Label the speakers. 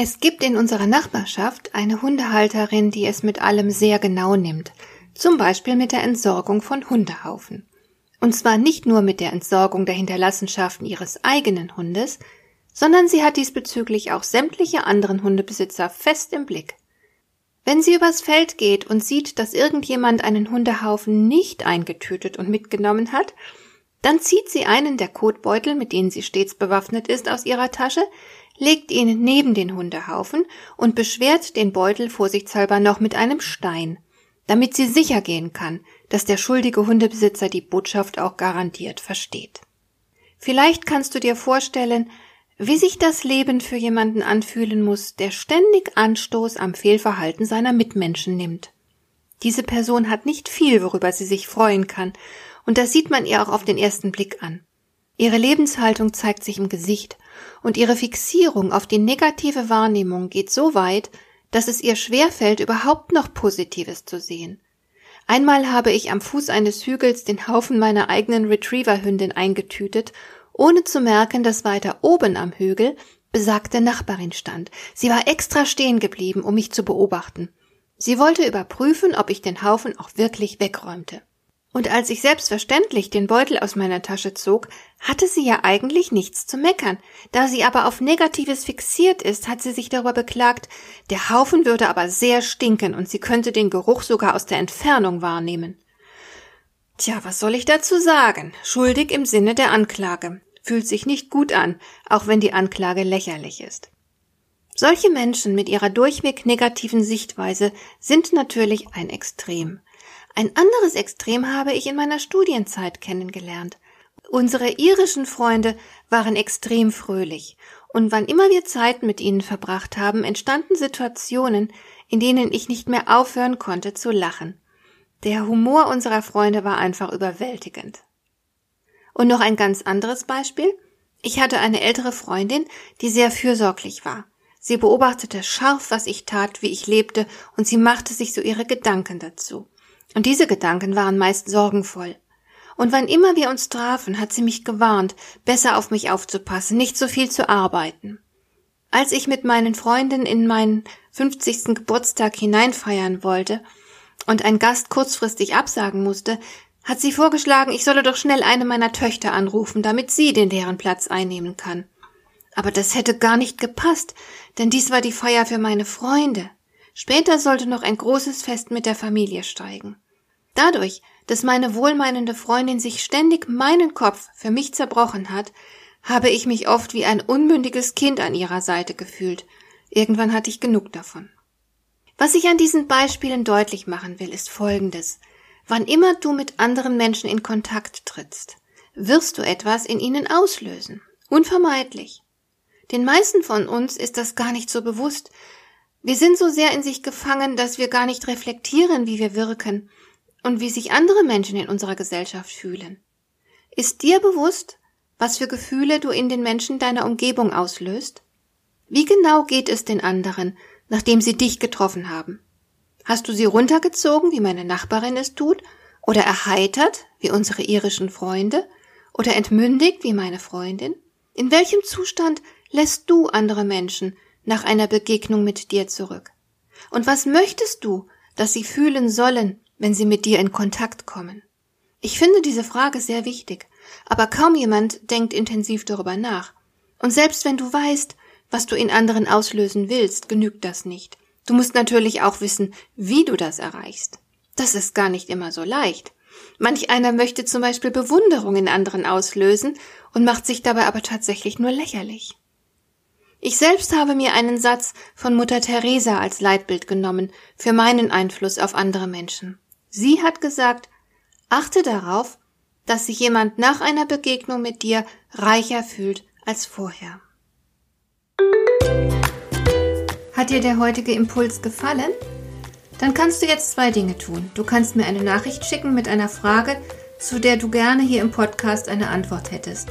Speaker 1: Es gibt in unserer Nachbarschaft eine Hundehalterin, die es mit allem sehr genau nimmt, zum Beispiel mit der Entsorgung von Hundehaufen. Und zwar nicht nur mit der Entsorgung der Hinterlassenschaften ihres eigenen Hundes, sondern sie hat diesbezüglich auch sämtliche anderen Hundebesitzer fest im Blick. Wenn sie übers Feld geht und sieht, dass irgendjemand einen Hundehaufen nicht eingetütet und mitgenommen hat, dann zieht sie einen der Kotbeutel, mit denen sie stets bewaffnet ist, aus ihrer Tasche, legt ihn neben den Hundehaufen und beschwert den Beutel vorsichtshalber noch mit einem Stein, damit sie sicher gehen kann, dass der schuldige Hundebesitzer die Botschaft auch garantiert versteht. Vielleicht kannst du dir vorstellen, wie sich das Leben für jemanden anfühlen muss, der ständig Anstoß am Fehlverhalten seiner Mitmenschen nimmt. Diese Person hat nicht viel, worüber sie sich freuen kann, und das sieht man ihr auch auf den ersten Blick an. Ihre Lebenshaltung zeigt sich im Gesicht, und ihre Fixierung auf die negative Wahrnehmung geht so weit, dass es ihr schwerfällt, überhaupt noch Positives zu sehen. Einmal habe ich am Fuß eines Hügels den Haufen meiner eigenen Retriever-Hündin eingetütet, ohne zu merken, dass weiter oben am Hügel besagte Nachbarin stand. Sie war extra stehen geblieben, um mich zu beobachten. Sie wollte überprüfen, ob ich den Haufen auch wirklich wegräumte. Und als ich selbstverständlich den Beutel aus meiner Tasche zog, hatte sie ja eigentlich nichts zu meckern. Da sie aber auf Negatives fixiert ist, hat sie sich darüber beklagt, der Haufen würde aber sehr stinken und sie könnte den Geruch sogar aus der Entfernung wahrnehmen. Tja, was soll ich dazu sagen? Schuldig im Sinne der Anklage. Fühlt sich nicht gut an, auch wenn die Anklage lächerlich ist. Solche Menschen mit ihrer durchweg negativen Sichtweise sind natürlich ein Extrem. Ein anderes Extrem habe ich in meiner Studienzeit kennengelernt. Unsere irischen Freunde waren extrem fröhlich, und wann immer wir Zeit mit ihnen verbracht haben, entstanden Situationen, in denen ich nicht mehr aufhören konnte zu lachen. Der Humor unserer Freunde war einfach überwältigend. Und noch ein ganz anderes Beispiel. Ich hatte eine ältere Freundin, die sehr fürsorglich war. Sie beobachtete scharf, was ich tat, wie ich lebte, und sie machte sich so ihre Gedanken dazu. Und diese Gedanken waren meist sorgenvoll. Und wann immer wir uns trafen, hat sie mich gewarnt, besser auf mich aufzupassen, nicht so viel zu arbeiten. Als ich mit meinen Freunden in meinen 50. Geburtstag hineinfeiern wollte und ein Gast kurzfristig absagen musste, hat sie vorgeschlagen, ich solle doch schnell eine meiner Töchter anrufen, damit sie den leeren Platz einnehmen kann. Aber das hätte gar nicht gepasst, denn dies war die Feier für meine Freunde. Später sollte noch ein großes Fest mit der Familie steigen. Dadurch, dass meine wohlmeinende Freundin sich ständig meinen Kopf für mich zerbrochen hat, habe ich mich oft wie ein unmündiges Kind an ihrer Seite gefühlt. Irgendwann hatte ich genug davon. Was ich an diesen Beispielen deutlich machen will, ist Folgendes. Wann immer du mit anderen Menschen in Kontakt trittst, wirst du etwas in ihnen auslösen. Unvermeidlich. Den meisten von uns ist das gar nicht so bewusst, wir sind so sehr in sich gefangen, dass wir gar nicht reflektieren, wie wir wirken und wie sich andere Menschen in unserer Gesellschaft fühlen. Ist dir bewusst, was für Gefühle du in den Menschen deiner Umgebung auslöst? Wie genau geht es den anderen, nachdem sie dich getroffen haben? Hast du sie runtergezogen, wie meine Nachbarin es tut, oder erheitert, wie unsere irischen Freunde, oder entmündigt, wie meine Freundin? In welchem Zustand lässt du andere Menschen, nach einer Begegnung mit dir zurück? Und was möchtest du, dass sie fühlen sollen, wenn sie mit dir in Kontakt kommen? Ich finde diese Frage sehr wichtig, aber kaum jemand denkt intensiv darüber nach. Und selbst wenn du weißt, was du in anderen auslösen willst, genügt das nicht. Du musst natürlich auch wissen, wie du das erreichst. Das ist gar nicht immer so leicht. Manch einer möchte zum Beispiel Bewunderung in anderen auslösen und macht sich dabei aber tatsächlich nur lächerlich. Ich selbst habe mir einen Satz von Mutter Teresa als Leitbild genommen für meinen Einfluss auf andere Menschen. Sie hat gesagt, achte darauf, dass sich jemand nach einer Begegnung mit dir reicher fühlt als vorher. Hat dir der heutige Impuls gefallen? Dann kannst du jetzt zwei Dinge tun. Du kannst mir eine Nachricht schicken mit einer Frage, zu der du gerne hier im Podcast eine Antwort hättest.